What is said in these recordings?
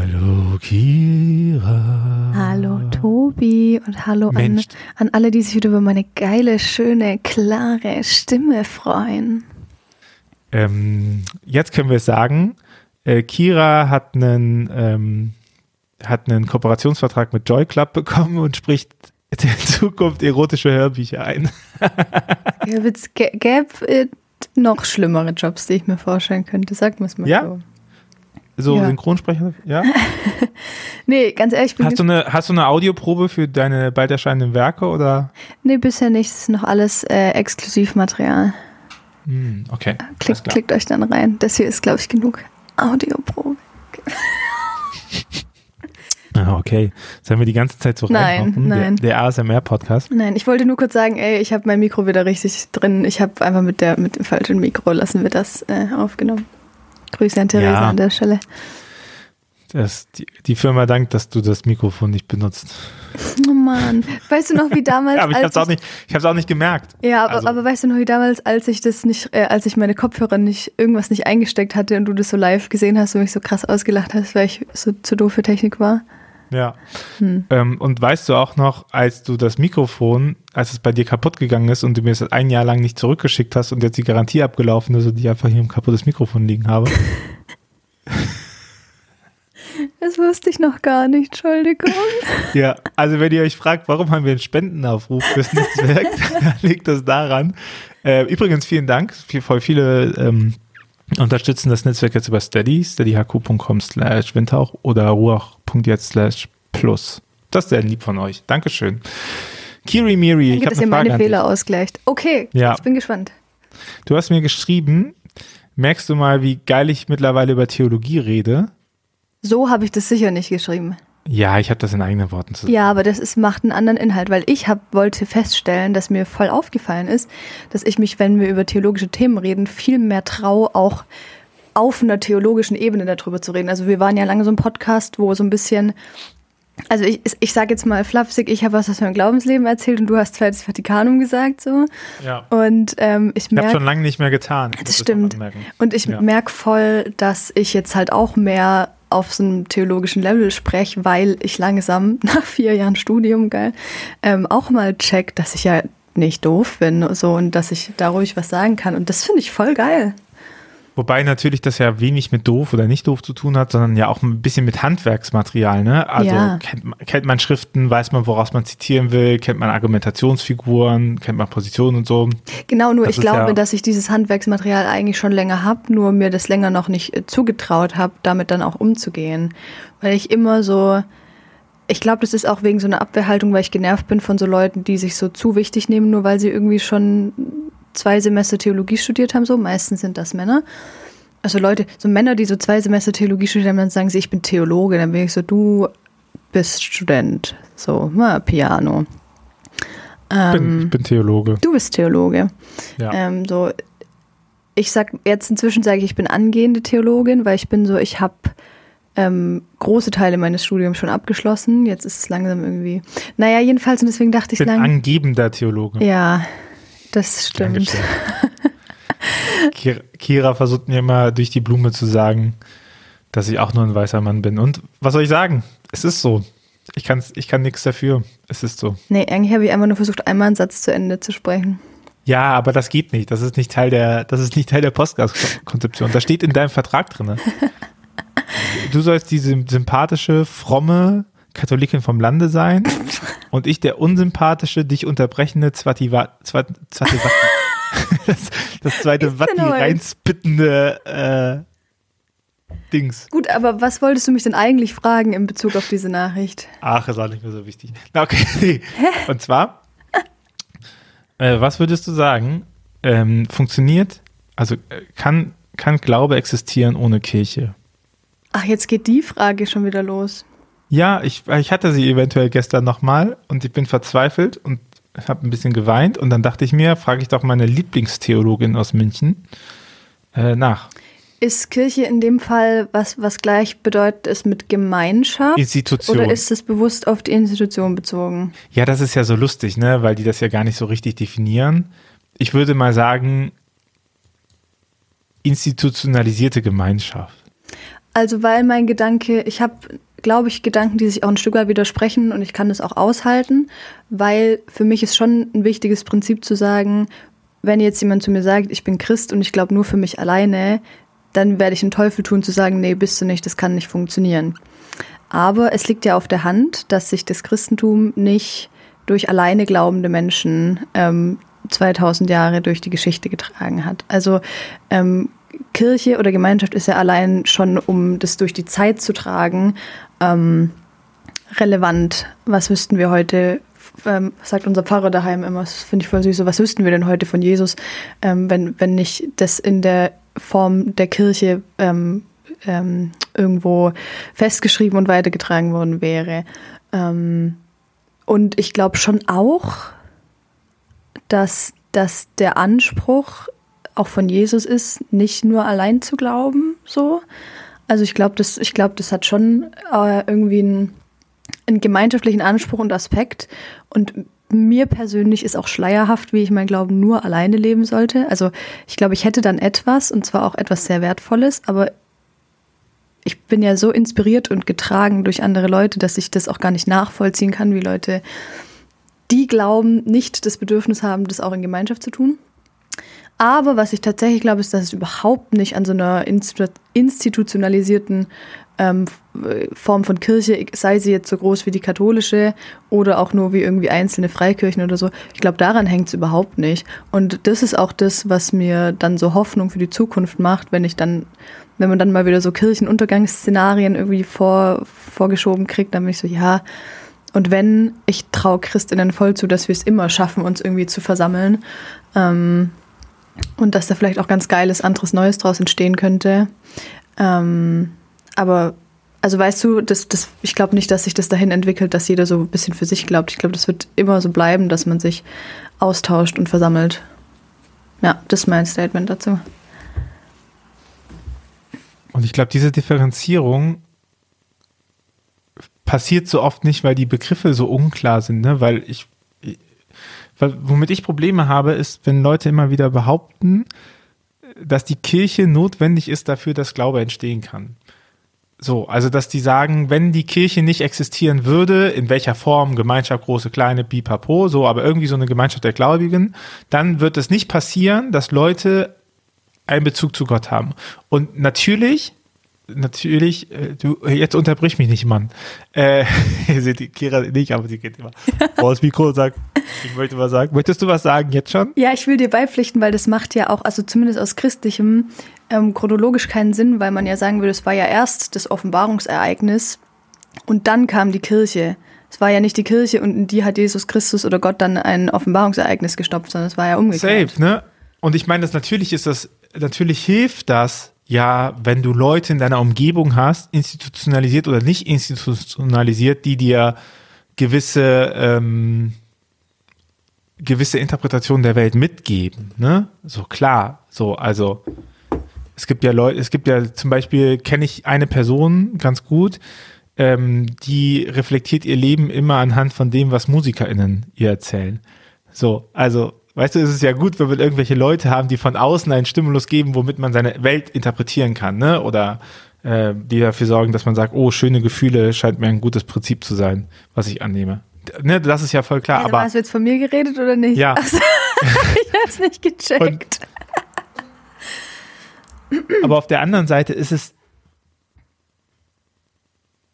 Hallo Kira. Hallo Tobi und hallo an, an alle, die sich wieder über meine geile, schöne, klare Stimme freuen. Ähm, jetzt können wir es sagen. Äh, Kira hat einen, ähm, hat einen Kooperationsvertrag mit Joy Club bekommen und spricht in Zukunft erotische Hörbücher ein. Ja, es gäbe noch schlimmere Jobs, die ich mir vorstellen könnte. Sag mir es mal Ja? so. So Ja. Synchronsprecher, ja? Nee, ganz ehrlich, Hast du eine, hast du eine Audioprobe für deine bald erscheinenden Werke oder? nee, bisher nicht. Es ist noch alles äh, Exklusivmaterial. Hm, okay. alles Klickt, euch dann rein. Das hier ist, glaube ich, genug Audioprobe. Ah, okay. Sollen wir die ganze Zeit so Nein, nein. Der, der ASMR-Podcast. Nein, ich wollte nur kurz sagen, ey, ich habe mein Mikro wieder richtig drin. Ich habe einfach mit, der, mit dem falschen Mikro lassen wir das äh, aufgenommen. Grüße an Theresa Ja. an der Stelle. Das, die, die Firma dankt, dass du das Mikrofon nicht benutzt. Oh Mann. Weißt du noch, wie damals. Aber ich hab's auch nicht, ich hab's auch nicht gemerkt. Ja, aber, Also- aber weißt du noch, wie damals, als ich das nicht, äh, als ich meine Kopfhörer nicht, irgendwas nicht eingesteckt hatte und du das so live gesehen hast und mich so krass ausgelacht hast, weil ich so zu doof für Technik war? Ja. Hm. Ähm, und weißt du auch noch, als du das Mikrofon, als es bei dir kaputt gegangen ist und du mir es ein Jahr lang nicht zurückgeschickt hast und jetzt die Garantie abgelaufen ist und ich einfach hier ein kaputtes Mikrofon liegen habe? Das wusste ich noch gar nicht, Entschuldigung. ja, also wenn ihr euch fragt, warum haben wir einen Spendenaufruf fürs Netzwerk, dann liegt das daran. Äh, übrigens, vielen Dank. Voll viele ähm, unterstützen das Netzwerk jetzt über Steady, steadyhq.com slash windhauch oder ruach.jetzt slash plus. Das ist sehr lieb von euch. Dankeschön. Kiri Miri, ich Danke, habe dass eine ihr Frage meine. Fehler ausgleicht. Okay, Ja. ich bin gespannt. Du hast mir geschrieben, merkst du mal, wie geil ich mittlerweile über Theologie rede? So habe ich das sicher nicht geschrieben. Ja, ich habe das in eigenen Worten zu sagen. Ja, aber das ist, macht einen anderen Inhalt, weil ich hab, wollte feststellen, dass mir voll aufgefallen ist, dass ich mich, wenn wir über theologische Themen reden, viel mehr traue, auch auf einer theologischen Ebene darüber zu reden. Also wir waren ja lange so ein Podcast, wo so ein bisschen, also ich, ich sage jetzt mal flapsig, ich habe was aus meinem Glaubensleben erzählt und du hast zweites Vatikanum gesagt so. Ja. Und ähm, ich Ich habe merke, schon lange nicht mehr getan. Das stimmt. Und ich Ja. merke voll, dass ich jetzt halt auch mehr auf so einem theologischen Level spreche, weil ich langsam nach vier Jahren Studium, geil, ähm, auch mal check, dass ich ja nicht doof bin so und dass ich da ruhig was sagen kann. Und das finde ich voll geil. Wobei natürlich das ja wenig mit doof oder nicht doof zu tun hat, sondern ja auch ein bisschen mit Handwerksmaterial. Ne? Also Ja. kennt, man- kennt man Schriften, weiß man, woraus man zitieren will, kennt man Argumentationsfiguren, kennt man Positionen und so. Genau, nur Das ich glaube, ja- dass ich dieses Handwerksmaterial eigentlich schon länger habe, nur mir das länger noch nicht äh, zugetraut habe, damit dann auch umzugehen. Weil ich immer so, ich glaube, das ist auch wegen so einer Abwehrhaltung, weil ich genervt bin von so Leuten, die sich so zu wichtig nehmen, nur weil sie irgendwie schon zwei Semester Theologie studiert haben, so meistens sind das Männer. Also Leute, so Männer, die so zwei Semester Theologie studiert haben, dann sagen sie, ich bin Theologe, dann bin ich so, du bist Student, so, na, Piano. Ich Ähm. bin, ich bin Theologe. Du bist Theologe. Ja. Ähm, so, ich sag jetzt inzwischen sage ich, ich bin angehende Theologin, weil ich bin so, ich habe ähm, große Teile meines Studiums schon abgeschlossen. Jetzt ist es langsam irgendwie. Naja, jedenfalls und deswegen dachte Ich ich bin lang. angebender Theologe. Ja, das stimmt. Kira, Kira versucht mir immer durch die Blume zu sagen, dass ich auch nur ein weißer Mann bin. Und was soll ich sagen? Es ist so. Ich, kann's, ich kann nichts dafür. Es ist so. Nee, eigentlich habe ich einfach nur versucht, einmal einen Satz zu Ende zu sprechen. Ja, aber das geht nicht. Das ist nicht Teil der, das ist nicht Teil der Podcast-Konzeption. Das steht in deinem Vertrag drin. Du sollst diese sympathische, fromme Katholikin vom Lande sein und ich der unsympathische, dich unterbrechende Zwati, Zwati, Zwati das, das zweite Watti heute? reinspittende äh, Dings. Gut, aber was wolltest du mich denn eigentlich fragen in Bezug auf diese Nachricht? Ach, ist auch nicht mehr so wichtig. Na, okay. Und zwar, äh, was würdest du sagen, ähm, funktioniert, also äh, kann, kann Glaube existieren ohne Kirche? Ach, jetzt geht die Frage schon wieder los. Ja, ich, ich hatte sie eventuell gestern nochmal und ich bin verzweifelt und habe ein bisschen geweint und dann dachte ich mir, frage ich doch meine Lieblingstheologin aus München äh, nach. Ist Kirche in dem Fall was, was gleich bedeutet ist mit Gemeinschaft? Institution. Oder ist es bewusst auf die Institution bezogen? Ja, das ist ja so lustig, ne, weil die das ja gar nicht so richtig definieren. Ich würde mal sagen, institutionalisierte Gemeinschaft. Also weil mein Gedanke, ich habe, glaube ich, Gedanken, die sich auch ein Stück weit widersprechen und ich kann das auch aushalten, weil für mich ist schon ein wichtiges Prinzip zu sagen, wenn jetzt jemand zu mir sagt, ich bin Christ und ich glaube nur für mich alleine, dann werde ich den Teufel tun zu sagen, nee, bist du nicht, das kann nicht funktionieren. Aber es liegt ja auf der Hand, dass sich das Christentum nicht durch alleine glaubende Menschen ähm, 2000 Jahre durch die Geschichte getragen hat. Also ähm, Kirche oder Gemeinschaft ist ja allein schon, um das durch die Zeit zu tragen, ähm, relevant. Was wüssten wir heute ähm, sagt unser Pfarrer daheim immer, das finde ich voll süß, was wüssten wir denn heute von Jesus, ähm, wenn, wenn nicht das in der Form der Kirche ähm, ähm irgendwo festgeschrieben und weitergetragen worden wäre. Ähm, und ich glaube schon auch, dass, dass der Anspruch auch von Jesus ist, nicht nur allein zu glauben, so. Also ich glaube, das, ich glaube, das hat schon äh, irgendwie einen, einen gemeinschaftlichen Anspruch und Aspekt. Und mir persönlich ist auch schleierhaft, wie ich mein Glauben nur alleine leben sollte. Also ich glaube, ich hätte dann etwas, und zwar auch etwas sehr Wertvolles, aber ich bin ja so inspiriert und getragen durch andere Leute, dass ich das auch gar nicht nachvollziehen kann, wie Leute, die glauben, nicht das Bedürfnis haben, das auch in Gemeinschaft zu tun. Aber was ich tatsächlich glaube, ist, dass es überhaupt nicht an so einer institutionalisierten ähm, Form von Kirche, sei sie jetzt so groß wie die katholische oder auch nur wie irgendwie einzelne Freikirchen oder so. Ich glaube, daran hängt es überhaupt nicht. Und das ist auch das, was mir dann so Hoffnung für die Zukunft macht, wenn ich dann, wenn man dann mal wieder so Kirchenuntergangsszenarien irgendwie vor, vorgeschoben kriegt, dann bin ich so, ja. Und wenn, ich traue Christinnen voll zu, dass wir es immer schaffen, uns irgendwie zu versammeln. Ähm, und dass da vielleicht auch ganz geiles, anderes Neues draus entstehen könnte. Ähm, aber, also weißt du, das, das, ich glaube nicht, dass sich das dahin entwickelt, dass jeder so ein bisschen für sich glaubt. Ich glaube, das wird immer so bleiben, dass man sich austauscht und versammelt. Ja, das ist mein Statement dazu. Und ich glaube, diese Differenzierung passiert so oft nicht, weil die Begriffe so unklar sind, ne? Weil ich womit ich Probleme habe, ist, wenn Leute immer wieder behaupten, dass die Kirche notwendig ist dafür, dass Glaube entstehen kann. So, also dass die sagen, wenn die Kirche nicht existieren würde, in welcher Form, Gemeinschaft, große, kleine, pipapo, so, aber irgendwie so eine Gemeinschaft der Gläubigen, dann wird es nicht passieren, dass Leute einen Bezug zu Gott haben. Und natürlich natürlich, äh, du, jetzt unterbrich mich nicht, Mann. Äh, ihr seht die Kira nicht, aber sie geht immer vor das Mikro und sagt, ich möchte was sagen. Möchtest du was sagen jetzt schon? Ja, ich will dir beipflichten, weil das macht ja auch, also zumindest aus christlichem, ähm, chronologisch keinen Sinn, weil man ja sagen würde, es war ja erst das Offenbarungsereignis und dann kam die Kirche. Es war ja nicht die Kirche und in die hat Jesus Christus oder Gott dann ein Offenbarungsereignis gestopft, sondern es war ja umgekehrt. Safe, ne? Und ich meine, das natürlich ist das, natürlich hilft das, ja, wenn du Leute in deiner Umgebung hast, institutionalisiert oder nicht institutionalisiert, die dir gewisse ähm, gewisse Interpretationen der Welt mitgeben, ne? So klar, so also es gibt ja Leute, es gibt ja zum Beispiel kenne ich eine Person ganz gut, ähm, die reflektiert ihr Leben immer anhand von dem, was MusikerInnen ihr erzählen. So, also Weißt du, es ist ja gut, wenn wir irgendwelche Leute haben, die von außen einen Stimulus geben, womit man seine Welt interpretieren kann, ne? Oder äh, die dafür sorgen, dass man sagt, oh, schöne Gefühle scheint mir ein gutes Prinzip zu sein, was ich annehme. Ne, das ist ja voll klar. Ja, aber hast du jetzt von mir geredet oder nicht? Ja. Also, ich hab's nicht gecheckt. Und, aber auf der anderen Seite ist es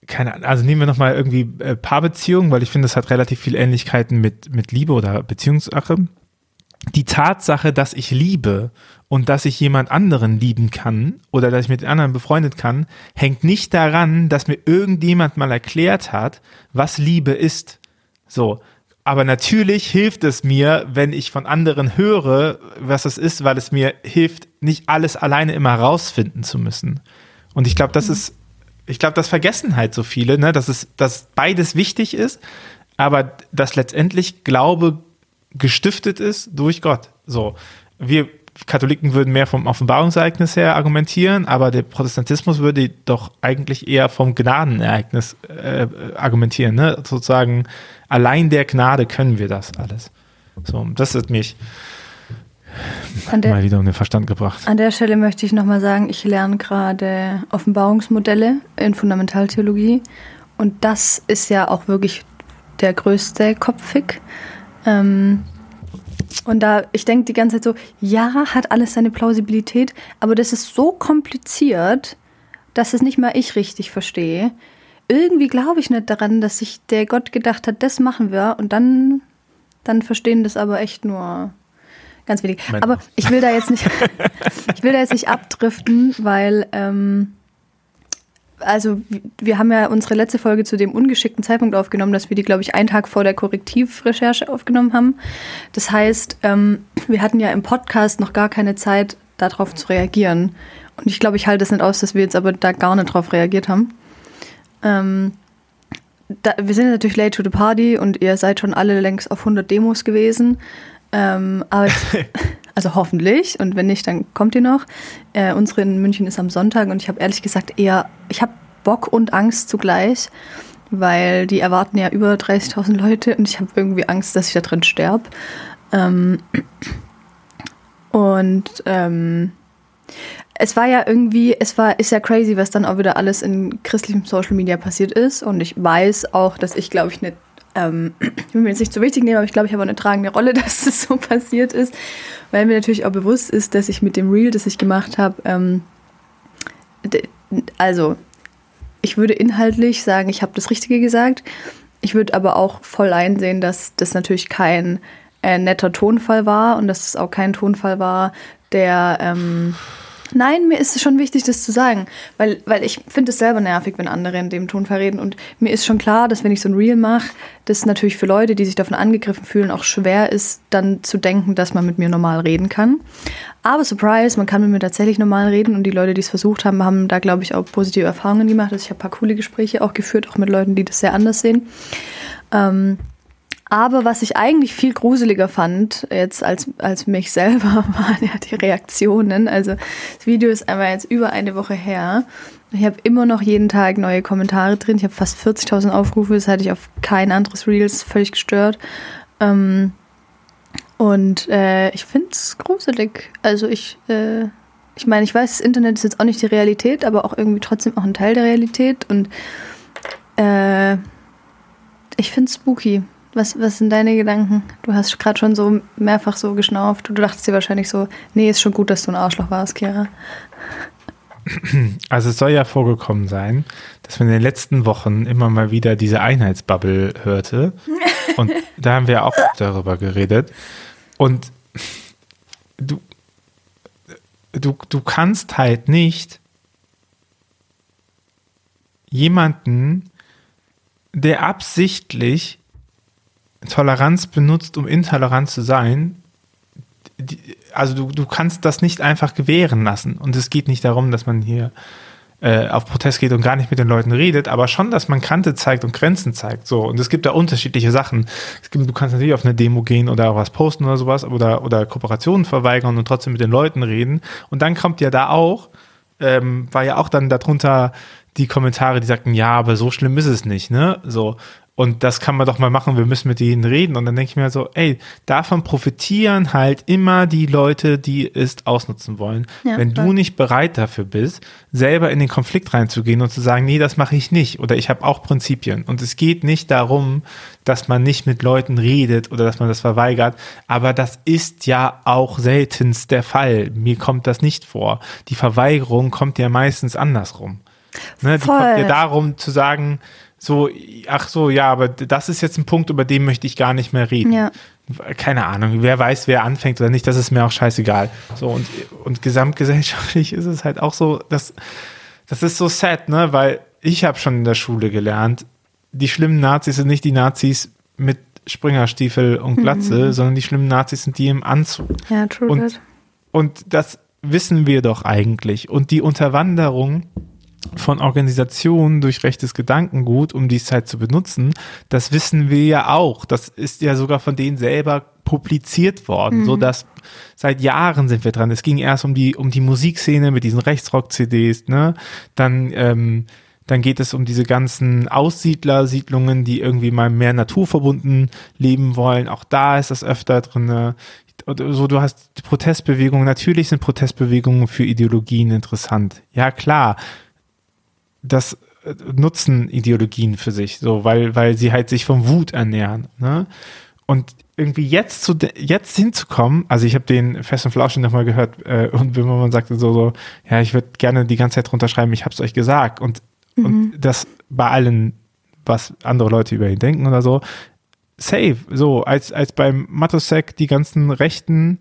keine Ahnung, also nehmen wir nochmal irgendwie äh, Paarbeziehungen, weil ich finde, das hat relativ viel Ähnlichkeiten mit, mit Liebe oder Beziehungssache die Tatsache, dass ich liebe und dass ich jemand anderen lieben kann oder dass ich mit anderen befreundet kann, hängt nicht daran, dass mir irgendjemand mal erklärt hat, was Liebe ist. So. Aber natürlich hilft es mir, wenn ich von anderen höre, was es ist, weil es mir hilft, nicht alles alleine immer rausfinden zu müssen. Und ich glaube, das mhm. ist, ich glaube, das vergessen halt so viele, ne, dass es, dass beides wichtig ist, aber dass letztendlich Glaube gestiftet ist durch Gott. So, wir Katholiken würden mehr vom Offenbarungsereignis her argumentieren, aber der Protestantismus würde doch eigentlich eher vom Gnadenereignis äh, argumentieren. Ne? Sozusagen, allein der Gnade können wir das alles. So, das ist mich. der, mal wieder um den Verstand gebracht. An der Stelle möchte ich nochmal sagen, ich lerne gerade Offenbarungsmodelle in Fundamentaltheologie und das ist ja auch wirklich der größte Kopffick. Ähm, und da, ich denke die ganze Zeit so, ja, hat alles seine Plausibilität, aber das ist so kompliziert, dass es nicht mal ich richtig verstehe. Irgendwie glaube ich nicht daran, dass sich der Gott gedacht hat, das machen wir und dann, dann verstehen das aber echt nur ganz wenig. Männer. Aber ich will da jetzt nicht, ich will da jetzt nicht abdriften, weil ähm, also wir haben ja unsere letzte Folge zu dem ungeschickten Zeitpunkt aufgenommen, dass wir die, glaube ich, einen Tag vor der Korrektivrecherche aufgenommen haben. Das heißt, ähm, wir hatten ja im Podcast noch gar keine Zeit, darauf zu reagieren. Und ich glaube, ich halte es nicht aus, dass wir jetzt aber da gar nicht drauf reagiert haben. Ähm, da, wir sind natürlich late to the party und ihr seid schon alle längst auf 100 Demos gewesen. Ähm, aber also hoffentlich und wenn nicht, dann kommt ihr noch. Äh, unsere in München ist am Sonntag und ich habe ehrlich gesagt eher, ich habe Bock und Angst zugleich, weil die erwarten ja über 30.000 Leute und ich habe irgendwie Angst, dass ich da drin sterbe. Ähm, und ähm, es war ja irgendwie, es war, ist ja crazy, was dann auch wieder alles in christlichem Social Media passiert ist. Und ich weiß auch, dass ich, glaube ich, nicht, ähm, ich will mir jetzt nicht so wichtig nehmen, aber ich glaube, ich habe eine tragende Rolle, dass das so passiert ist. Weil mir natürlich auch bewusst ist, dass ich mit dem Reel, das ich gemacht habe, ähm, also ich würde inhaltlich sagen, ich habe das Richtige gesagt. Ich würde aber auch voll einsehen, dass das natürlich kein äh, netter Tonfall war und dass es auch kein Tonfall war, der ähm, Nein, mir ist es schon wichtig, das zu sagen, weil, weil ich finde es selber nervig, wenn andere in dem Ton verreden. Und mir ist schon klar, dass wenn ich so ein Reel mache, das natürlich für Leute, die sich davon angegriffen fühlen, auch schwer ist, dann zu denken, dass man mit mir normal reden kann. Aber Surprise, man kann mit mir tatsächlich normal reden und die Leute, die es versucht haben, haben da, glaube ich, auch positive Erfahrungen gemacht. Also ich habe ein paar coole Gespräche auch geführt, auch mit Leuten, die das sehr anders sehen. Ähm, aber was ich eigentlich viel gruseliger fand, jetzt als, als mich selber, waren ja die Reaktionen. Also das Video ist einmal jetzt über eine Woche her. Ich habe immer noch jeden Tag neue Kommentare drin. Ich habe fast 40.000 Aufrufe. Das hatte ich auf kein anderes Reels völlig gestört. Ähm, und äh, ich finde es gruselig. Also ich, äh, ich meine, ich weiß, das Internet ist jetzt auch nicht die Realität, aber auch irgendwie trotzdem auch ein Teil der Realität. Und äh, ich finde es spooky. Was, was sind deine Gedanken? Du hast gerade schon so mehrfach so geschnauft. Du dachtest dir wahrscheinlich so, nee, ist schon gut, dass du ein Arschloch warst, Kira. Also es soll ja vorgekommen sein, dass man in den letzten Wochen immer mal wieder diese Einheitsbubble hörte. Und da haben wir auch darüber geredet. Und du, du, du kannst halt nicht jemanden, der absichtlich Toleranz benutzt, um intolerant zu sein, die, also du, du kannst das nicht einfach gewähren lassen. Und es geht nicht darum, dass man hier äh, auf Protest geht und gar nicht mit den Leuten redet, aber schon, dass man Kante zeigt und Grenzen zeigt. So, und es gibt da unterschiedliche Sachen. Gibt, du kannst natürlich auf eine Demo gehen oder was posten oder sowas oder, oder Kooperationen verweigern und trotzdem mit den Leuten reden. Und dann kommt ja da auch, ähm, war ja auch dann darunter die Kommentare, die sagten, ja, aber so schlimm ist es nicht, ne? So. Und das kann man doch mal machen, wir müssen mit denen reden. Und dann denke ich mir so, ey, davon profitieren halt immer die Leute, die es ausnutzen wollen. Ja, Wenn voll. du nicht bereit dafür bist, selber in den Konflikt reinzugehen und zu sagen, nee, das mache ich nicht oder ich habe auch Prinzipien. Und es geht nicht darum, dass man nicht mit Leuten redet oder dass man das verweigert, aber das ist ja auch seltenst der Fall. Mir kommt das nicht vor. Die Verweigerung kommt ja meistens andersrum. Ne, die kommt ja darum zu sagen, so, ach so, ja, aber das ist jetzt ein Punkt, über den möchte ich gar nicht mehr reden. Ja. Keine Ahnung, wer weiß, wer anfängt oder nicht, das ist mir auch scheißegal. So, und, und gesamtgesellschaftlich ist es halt auch so, dass, das ist so sad, ne, weil ich habe schon in der Schule gelernt, die schlimmen Nazis sind nicht die Nazis mit Springerstiefel und Glatze, mhm. sondern die schlimmen Nazis sind die im Anzug. Ja, true. Und, und das wissen wir doch eigentlich. Und die Unterwanderung von Organisationen durch rechtes Gedankengut, um die Zeit zu benutzen, das wissen wir ja auch. Das ist ja sogar von denen selber publiziert worden, mhm. so dass seit Jahren sind wir dran. Es ging erst um die um die Musikszene mit diesen Rechtsrock-CDs, ne? Dann ähm, Dann geht es um diese ganzen Aussiedler-Siedlungen, die irgendwie mal mehr naturverbunden leben wollen. Auch da ist das öfter drin. So, du hast Protestbewegungen. Natürlich sind Protestbewegungen für Ideologien interessant. Ja, klar. Das äh, nutzen Ideologien für sich, so, weil, weil sie halt sich von Wut ernähren. Ne? Und irgendwie jetzt zu jetzt hinzukommen, also ich habe den Fest und Flauschen nochmal gehört äh, und wenn man sagte so, so, ja, ich würde gerne die ganze Zeit drunter schreiben, ich habe es euch gesagt und, mhm. und das bei allen, was andere Leute über ihn denken oder so, safe, so, als, als beim Matosek die ganzen rechten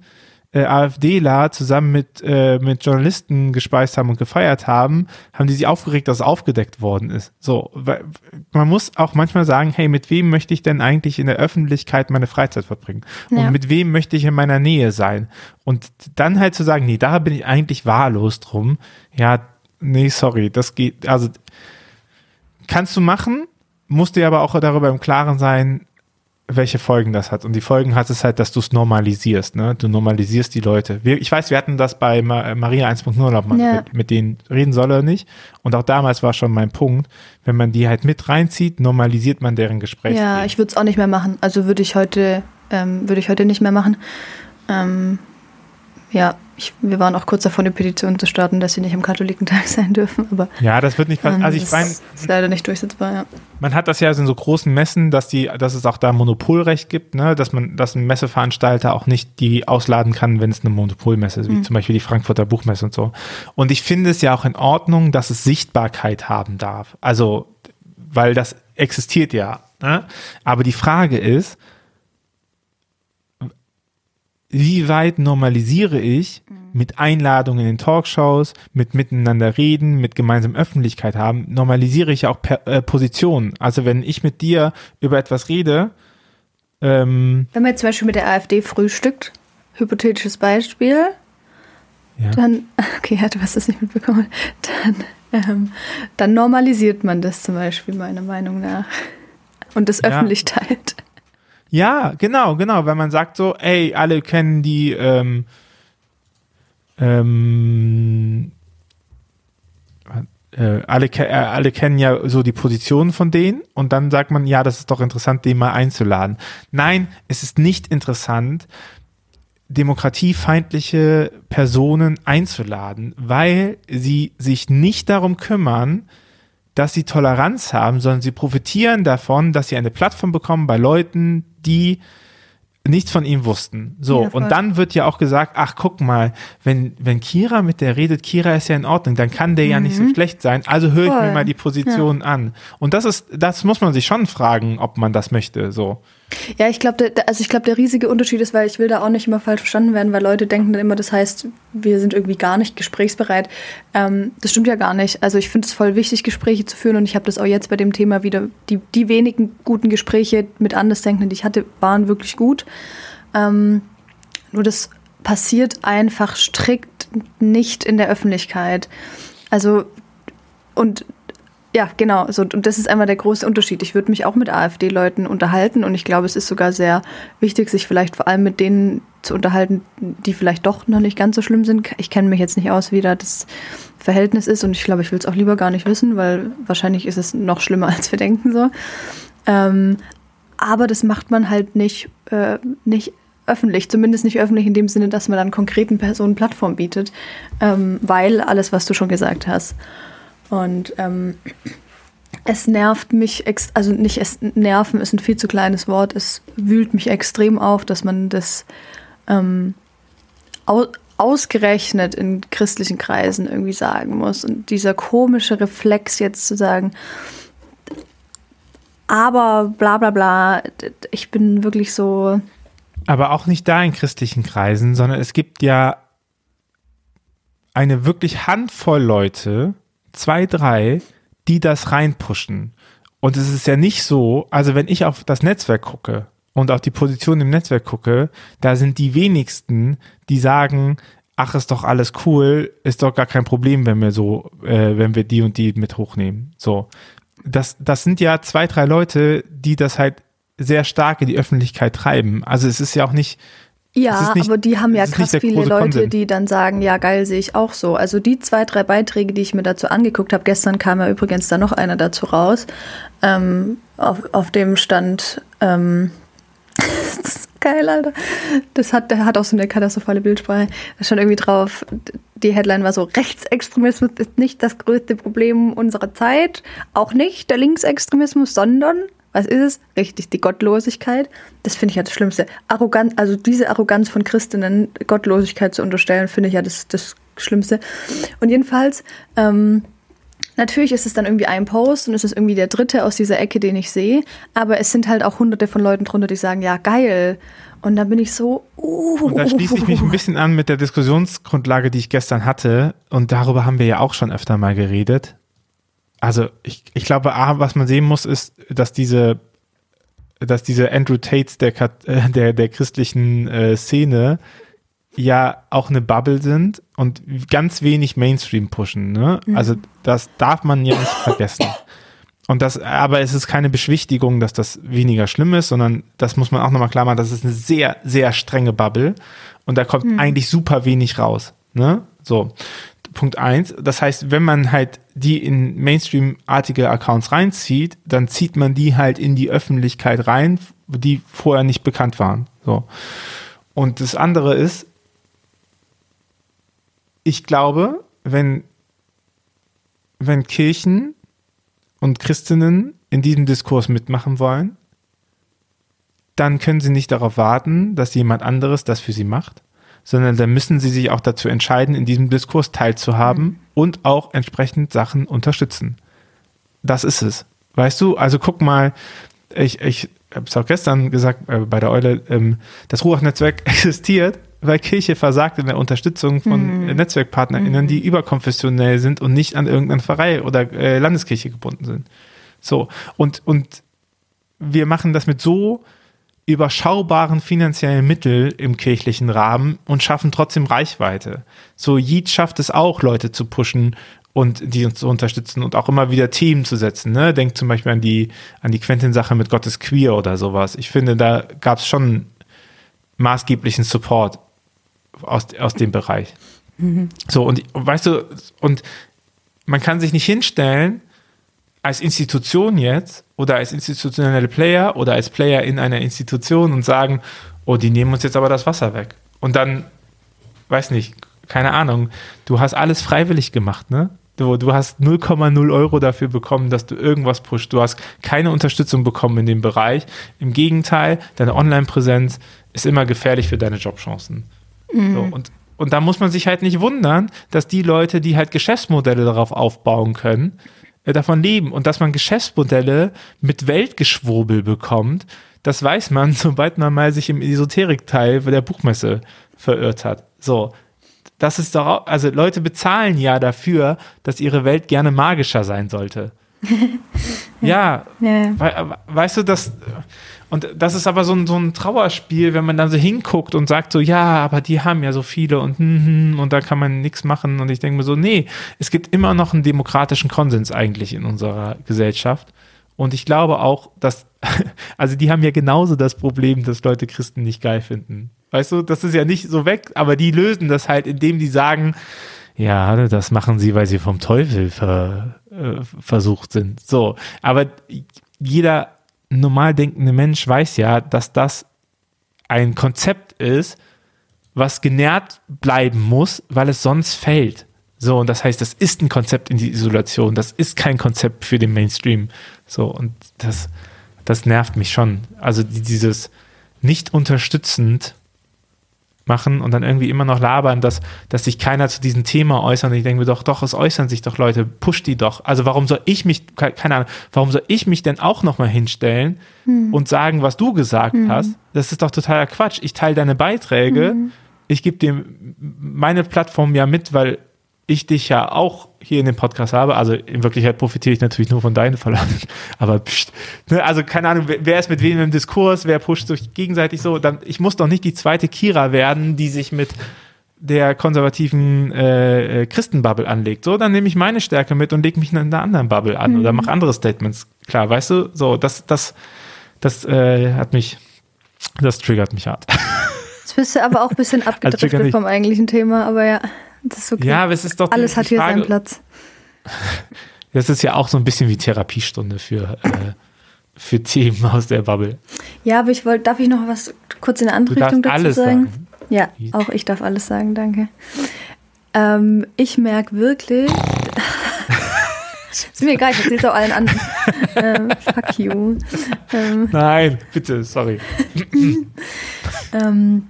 äh, AfDler zusammen mit, äh, mit Journalisten gespeist haben und gefeiert haben, haben die sich aufgeregt, dass es aufgedeckt worden ist. So, weil, man muss auch manchmal sagen, hey, mit wem möchte ich denn eigentlich in der Öffentlichkeit meine Freizeit verbringen? Und ja. mit wem möchte ich in meiner Nähe sein? Und dann halt zu sagen, nee, da bin ich eigentlich wahllos drum. Ja, nee, sorry, das geht, also kannst du machen, musst dir aber auch darüber im Klaren sein, welche Folgen das hat. Und die Folgen hat es halt, dass du es normalisierst. Ne? Du normalisierst die Leute. Wir, ich weiß, wir hatten das bei Maria 1.0, ob ja. mit, mit, denen reden soll oder nicht. Und auch damals war schon mein Punkt, wenn man die halt mit reinzieht, normalisiert man deren Gespräch. Ja, ich würde es auch nicht mehr machen. Also würde ich heute, ähm, würde ich heute nicht mehr machen. Ähm, ja, ich, wir waren auch kurz davor, eine Petition zu starten, dass sie nicht am Katholikentag sein dürfen. Aber ja, das wird nicht passieren. Also ich meine, ist leider nicht durchsetzbar. Ja. Man hat das ja in so großen Messen, dass die, dass es auch da Monopolrecht gibt, ne, dass man, dass ein Messeveranstalter auch nicht die ausladen kann, wenn es eine Monopolmesse ist, wie mhm. zum Beispiel die Frankfurter Buchmesse und so. Und ich finde es ja auch in Ordnung, dass es Sichtbarkeit haben darf. Also, weil das existiert ja. Ne? Aber die Frage ist, wie weit normalisiere ich mhm. mit Einladungen in Talkshows, mit miteinander reden, mit gemeinsam Öffentlichkeit haben, normalisiere ich auch per, äh, Positionen. Also wenn ich mit dir über etwas rede, ähm, wenn man jetzt zum Beispiel mit der AfD frühstückt, hypothetisches Beispiel, ja. dann, okay, ja, du hast das nicht mitbekommen, dann, ähm, dann normalisiert man das zum Beispiel meiner Meinung nach und das ja. öffentlich teilt. Ja, genau, genau, wenn man sagt so, ey, alle kennen die, ähm, ähm, äh, alle, äh, alle kennen ja so die Positionen von denen und dann sagt man, ja, das ist doch interessant, den mal einzuladen. Nein, es ist nicht interessant, demokratiefeindliche Personen einzuladen, weil sie sich nicht darum kümmern, dass sie Toleranz haben, sondern sie profitieren davon, dass sie eine Plattform bekommen bei Leuten, die nichts von ihm wussten. So, ja, und dann wird ja auch gesagt, ach, guck mal, wenn, wenn Kira mit der redet, Kira ist ja in Ordnung, dann kann der mhm. ja nicht so mhm. schlecht sein, also höre ich mir mal die Position ja. an. Und das ist, das muss man sich schon fragen, ob man das möchte, so. Ja, ich glaube, also ich glaube, der riesige Unterschied ist, weil ich will da auch nicht immer falsch verstanden werden, weil Leute denken dann immer, das heißt, wir sind irgendwie gar nicht gesprächsbereit. Ähm, das stimmt ja gar nicht. Also ich finde es voll wichtig, Gespräche zu führen und ich habe das auch jetzt bei dem Thema wieder. Die, die wenigen guten Gespräche mit Andersdenkenden, die ich hatte, waren wirklich gut. Ähm, nur das passiert einfach strikt nicht in der Öffentlichkeit. Also und ja, genau. So, und das ist einmal der große Unterschied. Ich würde mich auch mit AfD-Leuten unterhalten und ich glaube, es ist sogar sehr wichtig, sich vielleicht vor allem mit denen zu unterhalten, die vielleicht doch noch nicht ganz so schlimm sind. Ich kenne mich jetzt nicht aus, wie da das Verhältnis ist und ich glaube, ich will es auch lieber gar nicht wissen, weil wahrscheinlich ist es noch schlimmer, als wir denken so. Ähm, aber das macht man halt nicht, äh, nicht öffentlich, zumindest nicht öffentlich in dem Sinne, dass man dann konkreten Personen Plattform bietet, ähm, weil alles, was du schon gesagt hast. Und ähm, es nervt mich, also nicht es nerven ist ein viel zu kleines Wort, es wühlt mich extrem auf, dass man das ähm, au ausgerechnet in christlichen Kreisen irgendwie sagen muss. Und dieser komische Reflex jetzt zu sagen, aber bla bla bla, ich bin wirklich so. Aber auch nicht da in christlichen Kreisen, sondern es gibt ja eine wirklich Handvoll Leute, zwei, drei, die das reinpushen. Und es ist ja nicht so, also wenn ich auf das Netzwerk gucke und auf die Position im Netzwerk gucke, da sind die wenigsten, die sagen, ach, ist doch alles cool, ist doch gar kein Problem, wenn wir so, äh, wenn wir die und die mit hochnehmen. So. Das, das sind ja zwei, drei Leute, die das halt sehr stark in die Öffentlichkeit treiben. Also es ist ja auch nicht, Ja, nicht, aber die haben ja krass viele Leute, Konsens. die dann sagen, ja geil, sehe ich auch so. Also die zwei, drei Beiträge, die ich mir dazu angeguckt habe, gestern kam ja übrigens da noch einer dazu raus, ähm, auf, auf dem stand, ähm, das ist geil, Alter. Das hat, der hat auch so eine katastrophale Bildsprache. Da stand irgendwie drauf, die Headline war so, Rechtsextremismus ist nicht das größte Problem unserer Zeit, auch nicht der Linksextremismus, sondern was ist es? Richtig, die Gottlosigkeit. Das finde ich ja das Schlimmste. Arroganz, also diese Arroganz von Christinnen, Gottlosigkeit zu unterstellen, finde ich ja das, das Schlimmste. Und jedenfalls, ähm, natürlich ist es dann irgendwie ein Post und es ist irgendwie der dritte aus dieser Ecke, den ich sehe. Aber es sind halt auch hunderte von Leuten drunter, die sagen, ja, geil. Und dann bin ich so, uh. Und da schließe ich mich ein bisschen an mit der Diskussionsgrundlage, die ich gestern hatte. Und darüber haben wir ja auch schon öfter mal geredet also ich, ich glaube, A, was man sehen muss, ist, dass diese, dass diese Andrew Tates der, äh, der, der christlichen äh, Szene ja auch eine Bubble sind und ganz wenig Mainstream pushen. Ne? Mhm. Also das darf man ja nicht vergessen. Und das, aber es ist keine Beschwichtigung, dass das weniger schlimm ist, sondern das muss man auch nochmal klar machen, das ist eine sehr, sehr strenge Bubble und da kommt mhm. eigentlich super wenig raus. Ne? So. Punkt eins. Das heißt, wenn man halt die in Mainstream-artige Accounts reinzieht, dann zieht man die halt in die Öffentlichkeit rein, die vorher nicht bekannt waren. So. Und das andere ist, ich glaube, wenn, wenn Kirchen und Christinnen in diesem Diskurs mitmachen wollen, dann können sie nicht darauf warten, dass jemand anderes das für sie macht, sondern da müssen sie sich auch dazu entscheiden, in diesem Diskurs teilzuhaben mhm. und auch entsprechend Sachen unterstützen. Das ist es. Weißt du, also guck mal, ich, ich habe es auch gestern gesagt äh, bei der Eule, ähm, das Ruach-Netzwerk existiert, weil Kirche versagt in der Unterstützung von mhm. NetzwerkpartnerInnen, mhm. die überkonfessionell sind und nicht an irgendeine Pfarrei oder äh, Landeskirche gebunden sind. So, und, und wir machen das mit so überschaubaren finanziellen Mittel im kirchlichen Rahmen und schaffen trotzdem Reichweite. So Yeet schafft es auch, Leute zu pushen und die uns zu unterstützen und auch immer wieder Themen zu setzen. Ne? Denkt zum Beispiel an die, an die Quentin-Sache mit Gottes Queer oder sowas. Ich finde, da gab es schon maßgeblichen Support aus, aus dem Bereich. Mhm. So, und weißt du, und man kann sich nicht hinstellen als Institution jetzt oder als institutionelle Player oder als Player in einer Institution und sagen, oh, die nehmen uns jetzt aber das Wasser weg. Und dann, weiß nicht, keine Ahnung, du hast alles freiwillig gemacht, ne? Du, du hast 0,0 Euro dafür bekommen, dass du irgendwas pusht. Du hast keine Unterstützung bekommen in dem Bereich. Im Gegenteil, deine Online-Präsenz ist immer gefährlich für deine Jobchancen. Mhm. So, und, und da muss man sich halt nicht wundern, dass die Leute, die halt Geschäftsmodelle darauf aufbauen können, davon leben und dass man Geschäftsmodelle mit Weltgeschwurbel bekommt, das weiß man, sobald man mal sich im Esoterik-Teil der Buchmesse verirrt hat. So. Das ist doch, auch, also Leute bezahlen ja dafür, dass ihre Welt gerne magischer sein sollte. ja, ja. We weißt du, das, und das ist aber so ein, so ein Trauerspiel, wenn man dann so hinguckt und sagt so, ja, aber die haben ja so viele und, hm, und da kann man nichts machen. Und ich denke mir so, nee, es gibt immer noch einen demokratischen Konsens eigentlich in unserer Gesellschaft. Und ich glaube auch, dass, also die haben ja genauso das Problem, dass Leute Christen nicht geil finden. Weißt du, das ist ja nicht so weg, aber die lösen das halt, indem die sagen, ja, das machen sie, weil sie vom Teufel ver, äh, versucht sind. So, aber jeder normal denkende Mensch weiß ja, dass das ein Konzept ist, was genährt bleiben muss, weil es sonst fällt. So, und das heißt, das ist ein Konzept in die Isolation, das ist kein Konzept für den Mainstream. So, und das, das nervt mich schon. Also dieses nicht unterstützend machen und dann irgendwie immer noch labern, dass, dass sich keiner zu diesem Thema äußert. Und ich denke mir doch, doch, es äußern sich doch Leute, push die doch. Also warum soll ich mich, keine Ahnung, warum soll ich mich denn auch nochmal hinstellen hm. und sagen, was du gesagt hm. hast? Das ist doch totaler Quatsch. Ich teile deine Beiträge, hm. ich gebe dir meine Plattform ja mit, weil ich dich ja auch hier in dem Podcast habe, also in Wirklichkeit profitiere ich natürlich nur von deinen Verlagen, aber pst, ne, also keine Ahnung, wer ist mit wem im Diskurs, wer pusht sich gegenseitig so, dann, ich muss doch nicht die zweite Kira werden, die sich mit der konservativen äh, äh Christenbubble anlegt. So, dann nehme ich meine Stärke mit und lege mich in einer anderen Bubble an mhm. oder mache andere Statements. Klar, weißt du, so, das, das, das äh, hat mich, das triggert mich hart. Das bist du aber auch ein bisschen abgedriftet vom eigentlichen Thema, aber ja, das ist okay. Ja, aber es ist doch Alles hat hier Frage, seinen Platz. Das ist ja auch so ein bisschen wie Therapiestunde für, äh, für Themen aus der Bubble. Ja, aber ich wollte, darf ich noch was kurz in eine andere Richtung dazu alles sagen? sagen? Ja, auch ich darf alles sagen, danke. Ähm, ich merke wirklich. ist mir egal, ich erzähl's auch allen anderen. ähm, fuck you. Ähm, Nein, bitte, sorry. ähm,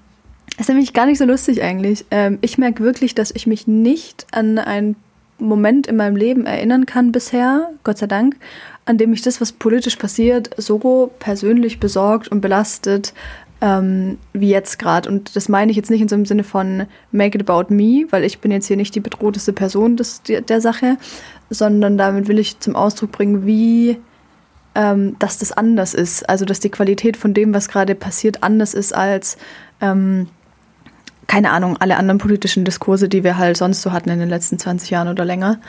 ist nämlich gar nicht so lustig eigentlich. Ähm, ich merke wirklich, dass ich mich nicht an einen Moment in meinem Leben erinnern kann bisher, Gott sei Dank, an dem mich das, was politisch passiert, so persönlich besorgt und belastet ähm, wie jetzt gerade. Und das meine ich jetzt nicht in so einem Sinne von make it about me, weil ich bin jetzt hier nicht die bedrohteste Person des, der Sache, sondern damit will ich zum Ausdruck bringen, wie ähm, dass das anders ist. Also dass die Qualität von dem, was gerade passiert, anders ist als ähm, keine Ahnung, alle anderen politischen Diskurse, die wir halt sonst so hatten in den letzten 20 Jahren oder länger.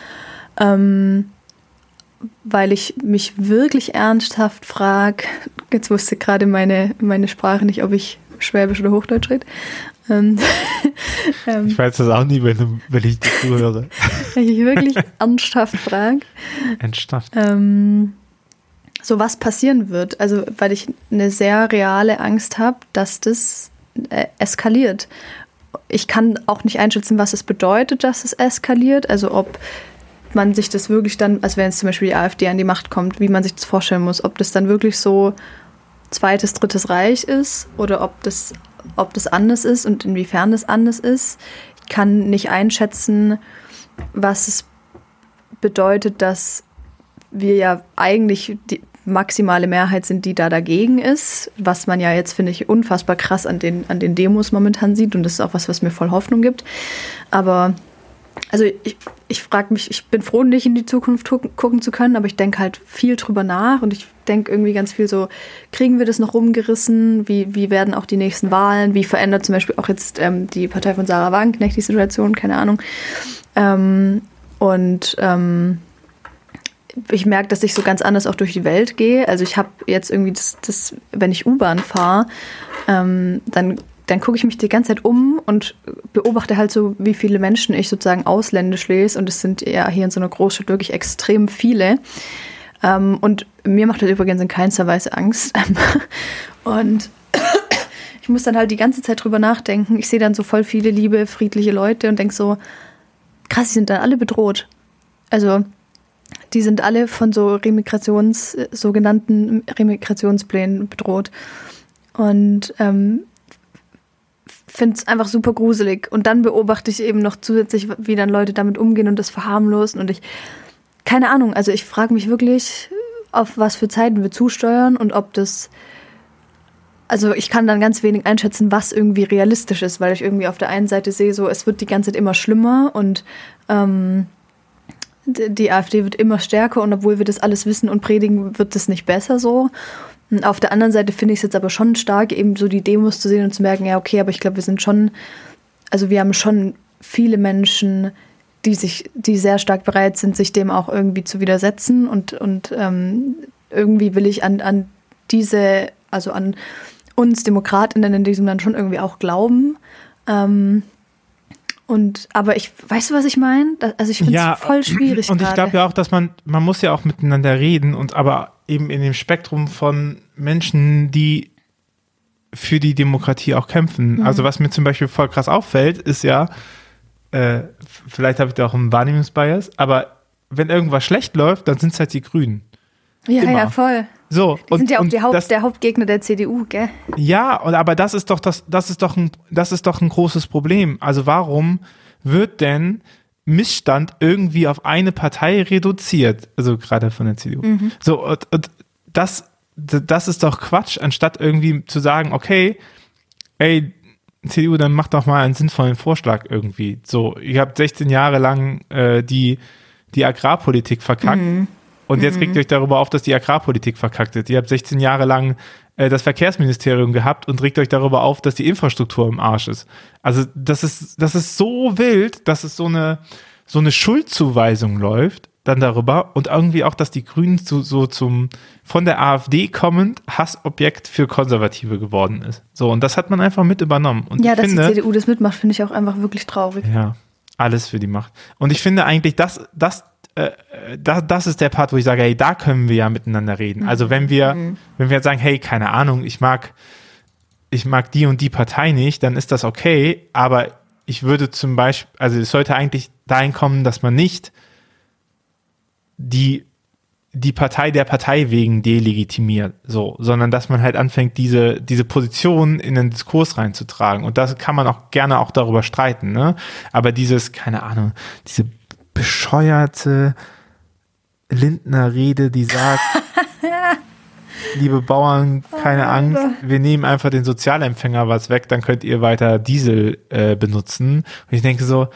Ähm, weil ich mich wirklich ernsthaft frage, jetzt wusste gerade meine, meine Sprache nicht, ob ich Schwäbisch oder Hochdeutsch rede. Ähm, ähm, ich weiß das auch nie, wenn, wenn ich dir zuhöre. Wenn ich wirklich ernsthaft frage. Ernsthaft. Ähm, so was passieren wird. Also, weil ich eine sehr reale Angst habe, dass das äh, eskaliert. Ich kann auch nicht einschätzen, was es bedeutet, dass es eskaliert. Also, ob man sich das wirklich dann, also wenn jetzt zum Beispiel die AfD an die Macht kommt, wie man sich das vorstellen muss, ob das dann wirklich so zweites, drittes Reich ist oder ob das, ob das anders ist und inwiefern das anders ist. Ich kann nicht einschätzen, was es bedeutet, dass wir ja eigentlich die maximale Mehrheit sind, die da dagegen ist, was man ja jetzt, finde ich, unfassbar krass an den, an den Demos momentan sieht und das ist auch was, was mir voll Hoffnung gibt. Aber also ich, ich frage mich, ich bin froh, nicht in die Zukunft gucken zu können, aber ich denke halt viel drüber nach und ich denke irgendwie ganz viel so, kriegen wir das noch rumgerissen? Wie, wie werden auch die nächsten Wahlen? Wie verändert zum Beispiel auch jetzt ähm, die Partei von Sarah Wagenknecht die Situation? Keine Ahnung. Ähm, und ähm, ich merke, dass ich so ganz anders auch durch die Welt gehe. Also ich habe jetzt irgendwie das, das wenn ich U-Bahn fahre, ähm, dann dann gucke ich mich die ganze Zeit um und beobachte halt so, wie viele Menschen ich sozusagen ausländisch lese. Und es sind ja hier in so einer Großstadt wirklich extrem viele. Ähm, und mir macht das übrigens in keinster Weise Angst. und ich muss dann halt die ganze Zeit drüber nachdenken. Ich sehe dann so voll viele liebe, friedliche Leute und denke so, krass, die sind dann alle bedroht. Also die sind alle von so Remigrations, sogenannten Remigrationsplänen bedroht. Und ähm, finde es einfach super gruselig. Und dann beobachte ich eben noch zusätzlich, wie dann Leute damit umgehen und das verharmlosen. Und ich, keine Ahnung, also ich frage mich wirklich, auf was für Zeiten wir zusteuern und ob das. Also ich kann dann ganz wenig einschätzen, was irgendwie realistisch ist, weil ich irgendwie auf der einen Seite sehe, so es wird die ganze Zeit immer schlimmer und ähm, die AfD wird immer stärker und obwohl wir das alles wissen und predigen, wird es nicht besser so. Auf der anderen Seite finde ich es jetzt aber schon stark, eben so die Demos zu sehen und zu merken, ja, okay, aber ich glaube, wir sind schon, also wir haben schon viele Menschen, die sich, die sehr stark bereit sind, sich dem auch irgendwie zu widersetzen. Und, und ähm, irgendwie will ich an, an diese, also an uns DemokratInnen in diesem Land schon irgendwie auch glauben. Ähm, und aber ich, weißt du, was ich meine? Also ich finde es ja, voll schwierig. Und ich glaube ja auch, dass man, man muss ja auch miteinander reden und aber eben in dem Spektrum von Menschen, die für die Demokratie auch kämpfen. Mhm. Also was mir zum Beispiel voll krass auffällt, ist ja, äh, vielleicht habe ich da auch einen Wahrnehmungsbias, aber wenn irgendwas schlecht läuft, dann sind es halt die Grünen. Ja, Immer. ja, voll. So, die und, sind ja auch Haupt, das, der Hauptgegner der CDU, gell? Ja, und aber das ist doch das, das ist doch ein, das ist doch ein großes Problem. Also warum wird denn Missstand irgendwie auf eine Partei reduziert? Also gerade von der CDU. Mhm. So, und, und das, das ist doch Quatsch, anstatt irgendwie zu sagen, okay, ey, CDU, dann mach doch mal einen sinnvollen Vorschlag irgendwie. So, ihr habt 16 Jahre lang äh, die, die Agrarpolitik verkackt. Mhm. Und jetzt kriegt ihr mhm. euch darüber auf, dass die Agrarpolitik verkackt ist. Ihr habt 16 Jahre lang äh, das Verkehrsministerium gehabt und regt euch darüber auf, dass die Infrastruktur im Arsch ist. Also das ist, das ist so wild, dass es so eine, so eine Schuldzuweisung läuft dann darüber und irgendwie auch, dass die Grünen so, so zum von der AfD kommend Hassobjekt für Konservative geworden ist. So, und das hat man einfach mit übernommen. Und ja, dass finde, die CDU das mitmacht, finde ich auch einfach wirklich traurig. Ja, alles für die Macht. Und ich finde eigentlich, das, das, äh, das, das ist der Part, wo ich sage, hey, da können wir ja miteinander reden. Also wenn wir, wenn wir jetzt sagen, hey, keine Ahnung, ich mag, ich mag die und die Partei nicht, dann ist das okay, aber ich würde zum Beispiel, also es sollte eigentlich dahin kommen, dass man nicht die die Partei der Partei wegen delegitimiert, so, sondern dass man halt anfängt, diese, diese Position in den Diskurs reinzutragen. Und das kann man auch gerne auch darüber streiten, ne? Aber dieses, keine Ahnung, diese bescheuerte Lindner Rede, die sagt, liebe Bauern, keine Angst, wir nehmen einfach den Sozialempfänger was weg, dann könnt ihr weiter Diesel äh, benutzen. Und ich denke so,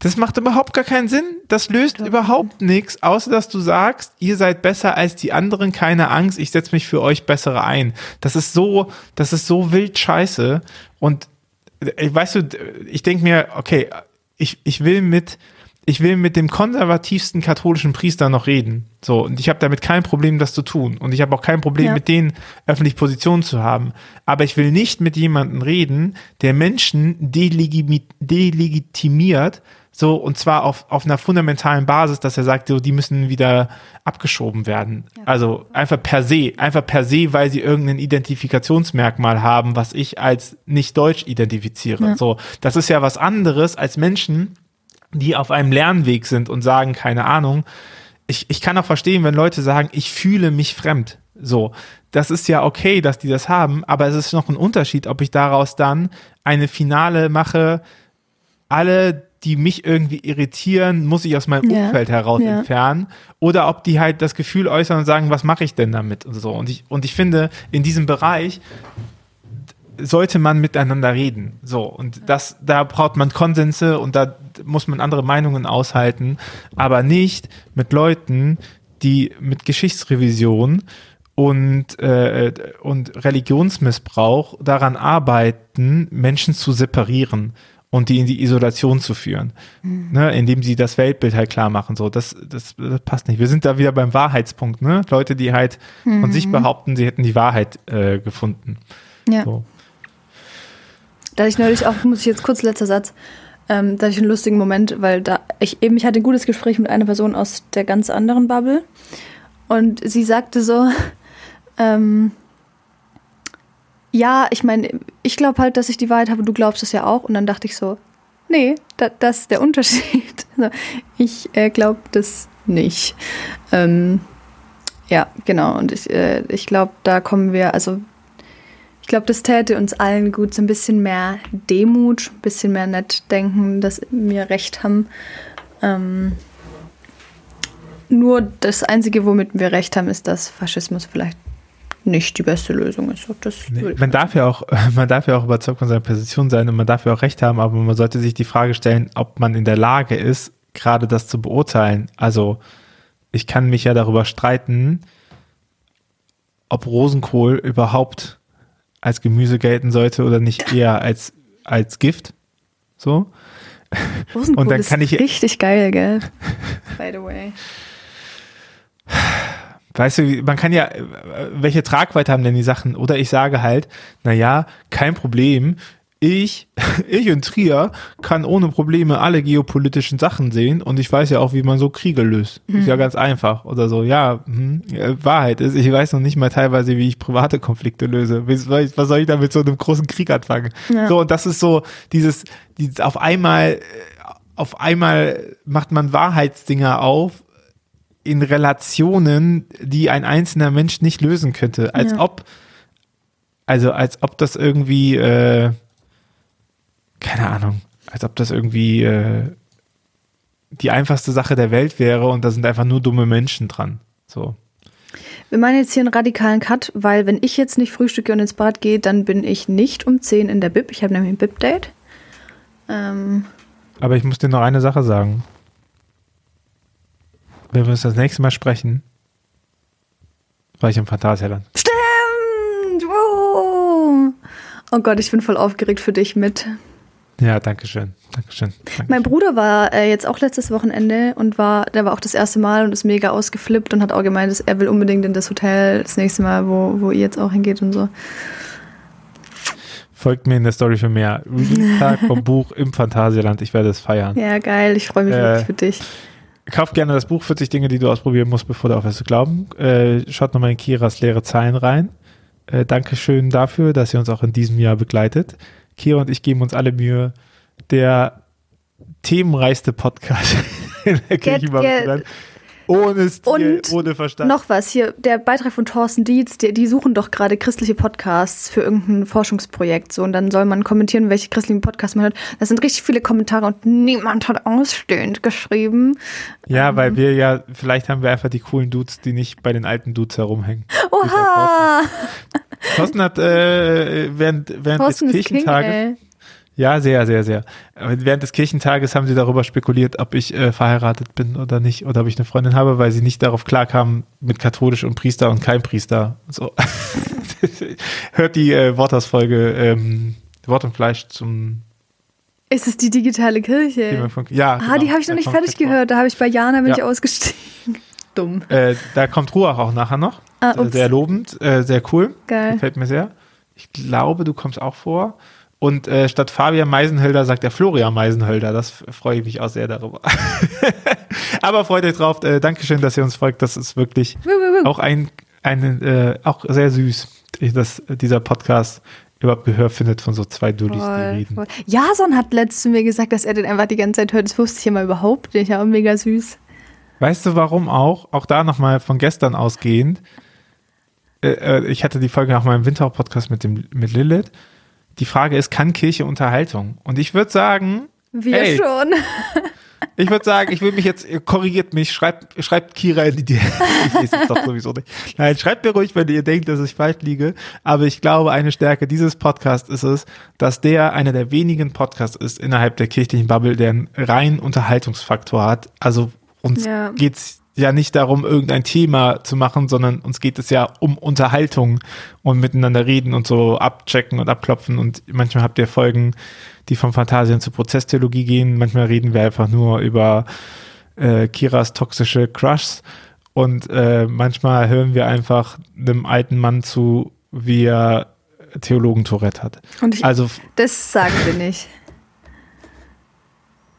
das macht überhaupt gar keinen Sinn. Das löst überhaupt nichts, außer dass du sagst, ihr seid besser als die anderen, keine Angst, ich setze mich für euch bessere ein. Das ist so, das ist so wild scheiße. Und äh, weißt du, ich denke mir, okay, ich, ich will mit, ich will mit dem konservativsten katholischen Priester noch reden. So, und ich habe damit kein Problem, das zu tun. Und ich habe auch kein Problem, Ja. mit denen öffentlich Position zu haben. Aber ich will nicht mit jemandem reden, der Menschen delegimi- delegitimiert, so, und zwar auf, auf einer fundamentalen Basis, dass er sagt, so, die müssen wieder abgeschoben werden. Also einfach per se, einfach per se, weil sie irgendein Identifikationsmerkmal haben, was ich als nicht deutsch identifiziere. Ja. So, das ist ja was anderes als Menschen, die auf einem Lernweg sind und sagen, keine Ahnung, ich, ich kann auch verstehen, wenn Leute sagen, ich fühle mich fremd. So, das ist ja okay, dass die das haben, aber es ist noch ein Unterschied, ob ich daraus dann eine Finale mache, alle, die mich irgendwie irritieren, muss ich aus meinem Ja, Umfeld heraus ja. entfernen. Oder ob die halt das Gefühl äußern und sagen, was mache ich denn damit und so. Und ich, und ich finde, in diesem Bereich sollte man miteinander reden. So, und das, da braucht man Konsense und da muss man andere Meinungen aushalten, aber nicht mit Leuten, die mit Geschichtsrevision und, äh, und Religionsmissbrauch daran arbeiten, Menschen zu separieren und die in die Isolation zu führen, ne, indem sie das Weltbild halt klar machen. So, das, das, das passt nicht. Wir sind da wieder beim Wahrheitspunkt, ne? Leute, die halt von sich behaupten, sie hätten die Wahrheit äh, gefunden. Ja. So. Da ich neulich auch, muss ich jetzt kurz letzter Satz, ähm, da ich einen lustigen Moment, weil da ich eben, ich hatte ein gutes Gespräch mit einer Person aus der ganz anderen Bubble und sie sagte so, ähm, ja, ich meine, ich glaube halt, dass ich die Wahrheit habe, du glaubst es ja auch. Und dann dachte ich so, nee, da, das ist der Unterschied. Ich äh, glaube das nicht. Ähm, ja, genau. Und ich, äh, ich glaube, da kommen wir, also glaube, das täte uns allen gut, so ein bisschen mehr Demut, ein bisschen mehr nett denken, dass wir recht haben. Ähm, nur das Einzige, womit wir recht haben, ist, dass Faschismus vielleicht nicht die beste Lösung ist. Nee, man darf ja auch, man darf ja auch überzeugt von seiner Position sein und man darf ja auch recht haben, aber man sollte sich die Frage stellen, ob man in der Lage ist, gerade das zu beurteilen. Also ich kann mich ja darüber streiten, ob Rosenkohl überhaupt als Gemüse gelten sollte oder nicht eher als, als Gift. So. Rosenkohl Und dann kann ich- richtig geil, gell? By the way. Weißt du, man kann ja, äh, welche Tragweite haben denn die Sachen? Oder ich sage halt, naja, kein Problem. Ich, ich in Trier kann ohne Probleme alle geopolitischen Sachen sehen und ich weiß ja auch, wie man so Kriege löst. Ist ja ganz einfach. Oder so, ja, hm, Wahrheit ist, ich weiß noch nicht mal teilweise, wie ich private Konflikte löse. Was soll ich, was soll ich da mit so einem großen Krieg anfangen? Ja. So, und das ist so, dieses, dieses auf einmal, auf einmal macht man Wahrheitsdinger auf, in Relationen, die ein einzelner Mensch nicht lösen könnte. Als Ja. ob, also als ob das irgendwie, äh, keine Ahnung, als ob das irgendwie äh, die einfachste Sache der Welt wäre und da sind einfach nur dumme Menschen dran. So. Wir machen jetzt hier einen radikalen Cut, weil wenn ich jetzt nicht frühstücke und ins Bad gehe, dann bin ich nicht um 10 in der Bib. Ich habe nämlich ein Bib-Date. Ähm, Aber ich muss dir noch eine Sache sagen. Wenn wir uns das nächste Mal sprechen, war ich im Phantasialand. stimmt! Oh. oh Gott, ich bin voll aufgeregt für dich mit. Ja, danke schön. Dankeschön. Dankeschön. Mein Bruder war äh, jetzt auch letztes Wochenende und war, der war auch das erste Mal und ist mega ausgeflippt und hat auch gemeint, dass er will unbedingt in das Hotel das nächste Mal, wo, wo ihr jetzt auch hingeht und so. Folgt mir in der Story für mehr. Release-Tag vom Buch im Phantasialand. Ich werde es feiern. Ja, geil. Ich freue mich äh, wirklich für dich. Kauf gerne das Buch 40 Dinge, die du ausprobieren musst, bevor du aufhörst zu glauben. Äh, schaut nochmal in Kiras leere Zeilen rein. Äh, Dankeschön dafür, dass ihr uns auch in diesem Jahr begleitet. Kira und ich geben uns alle Mühe, der themenreichste Podcast in der Kirchenbahn ohne Stil, und ohne Verstand. Noch was, hier der Beitrag von Thorsten Dietz, die, die suchen doch gerade christliche Podcasts für irgendein Forschungsprojekt. So, und dann soll man kommentieren, welche christlichen Podcasts man hört. Da sind richtig viele Kommentare und niemand hat ausstehend geschrieben. Ja, ähm. weil wir ja, vielleicht haben wir einfach die coolen Dudes, die nicht bei den alten Dudes herumhängen. Oha! Thorsten hat äh, während, während Thorsten des Kirchentages. Ja, sehr, sehr, sehr. Während des Kirchentages haben sie darüber spekuliert, ob ich äh, verheiratet bin oder nicht, oder ob ich eine Freundin habe, weil sie nicht darauf klarkamen mit katholisch und Priester und kein Priester. So. Hört die äh, Worthausfolge ähm, Wort und Fleisch zum ist es die digitale Kirche? Ja. Ah, genau. die habe ich noch nicht fertig gehört. Da habe ich bei Jana bin ja. ich ausgestiegen. Dumm. Äh, da kommt Ruach auch nachher noch. Ah, sehr lobend, äh, sehr cool. Geil. Gefällt mir sehr. Ich glaube, du kommst auch vor. Und äh, statt Fabian Meisenhölder sagt er Florian Meisenhölder. Das freue ich mich auch sehr darüber. Aber freut euch drauf. Äh, Dankeschön, dass ihr uns folgt. Das ist wirklich auch ein, ein äh, auch sehr süß, dass dieser Podcast überhaupt Gehör findet von so zwei Dullis, die reden. Voll. Jason hat letztens mir gesagt, dass er den einfach die ganze Zeit hört. Das wusste ich immer überhaupt nicht. Ja, mega süß. Weißt du, warum auch? Auch da nochmal von gestern ausgehend. Äh, äh, ich hatte die Folge nach meinem Winter-Podcast mit, mit Lilith die Frage ist, kann Kirche Unterhaltung? Und ich würde sagen. Wir ey, schon. Ich würde sagen, ich will mich jetzt, korrigiert mich, schreibt, schreibt Kira in die DM. Ich lese es doch sowieso nicht. Nein, schreibt mir ruhig, wenn ihr denkt, dass ich falsch liege. Aber ich glaube, eine Stärke dieses Podcasts ist es, dass der einer der wenigen Podcasts ist innerhalb der kirchlichen Bubble, der einen reinen Unterhaltungsfaktor hat. Also uns ja. geht's ja nicht darum, irgendein Thema zu machen, sondern uns geht es ja um Unterhaltung und miteinander reden und so abchecken und abklopfen. Und manchmal habt ihr Folgen, die von Fantasien zur Prozesstheologie gehen. Manchmal reden wir einfach nur über äh, Kiras toxische Crushs. Und äh, manchmal hören wir einfach einem alten Mann zu, wie er Theologen Tourette hat. Und ich, also, das sagen wir nicht.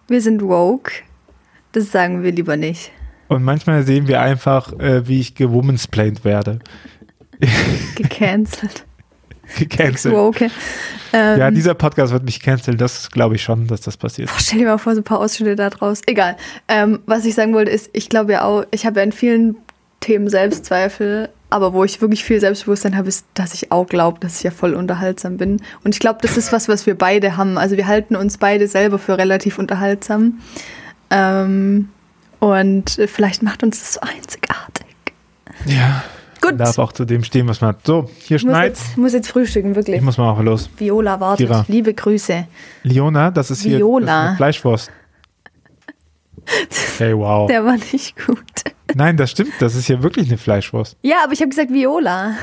Wir sind woke. Das sagen wir lieber nicht. Und manchmal sehen wir einfach, äh, wie ich gewomensplained werde. Gecancelt. Gecancelt. Okay. Ähm, ja, dieser Podcast wird mich canceln. Das glaube ich schon, dass das passiert. Boah, stell dir mal vor, so ein paar Ausschnitte da draus. Egal. Ähm, was ich sagen wollte, ist, ich glaube ja auch, ich habe ja in vielen Themen Selbstzweifel, aber wo ich wirklich viel Selbstbewusstsein habe, ist, dass ich auch glaube, dass ich ja voll unterhaltsam bin. Und ich glaube, das ist was, was wir beide haben. Also wir halten uns beide selber für relativ unterhaltsam. Ähm, und vielleicht macht uns das so einzigartig. Ja. Gut. Darf auch zu dem stehen, was man hat. So, hier schneit. Ich muss jetzt frühstücken, wirklich. Ich muss mal auch los. Viola wartet. Kira. Liebe Grüße. Liona, das ist Viola. hier das Fleischwurst. Hey, wow. Der war nicht gut. Nein, das stimmt. Das ist hier wirklich eine Fleischwurst. Ja, aber ich habe gesagt Viola.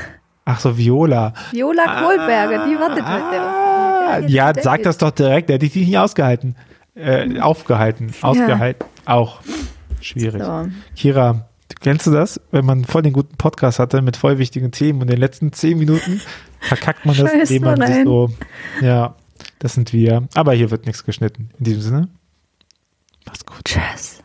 Ach so, Viola. Viola Kohlberger, ah, die wartet ah, mit der. Ja, sag das doch direkt. Der hätte ich nicht ausgehalten. Äh, aufgehalten. Ausgehalten. Ja. Auch. Schwierig. So. Kira, kennst du das? Wenn man voll den guten Podcast hatte mit voll wichtigen Themen und in den letzten zehn Minuten verkackt man das, indem man sich so, ja, das sind wir. Aber hier wird nichts geschnitten. In diesem Sinne, mach's gut. Tschüss.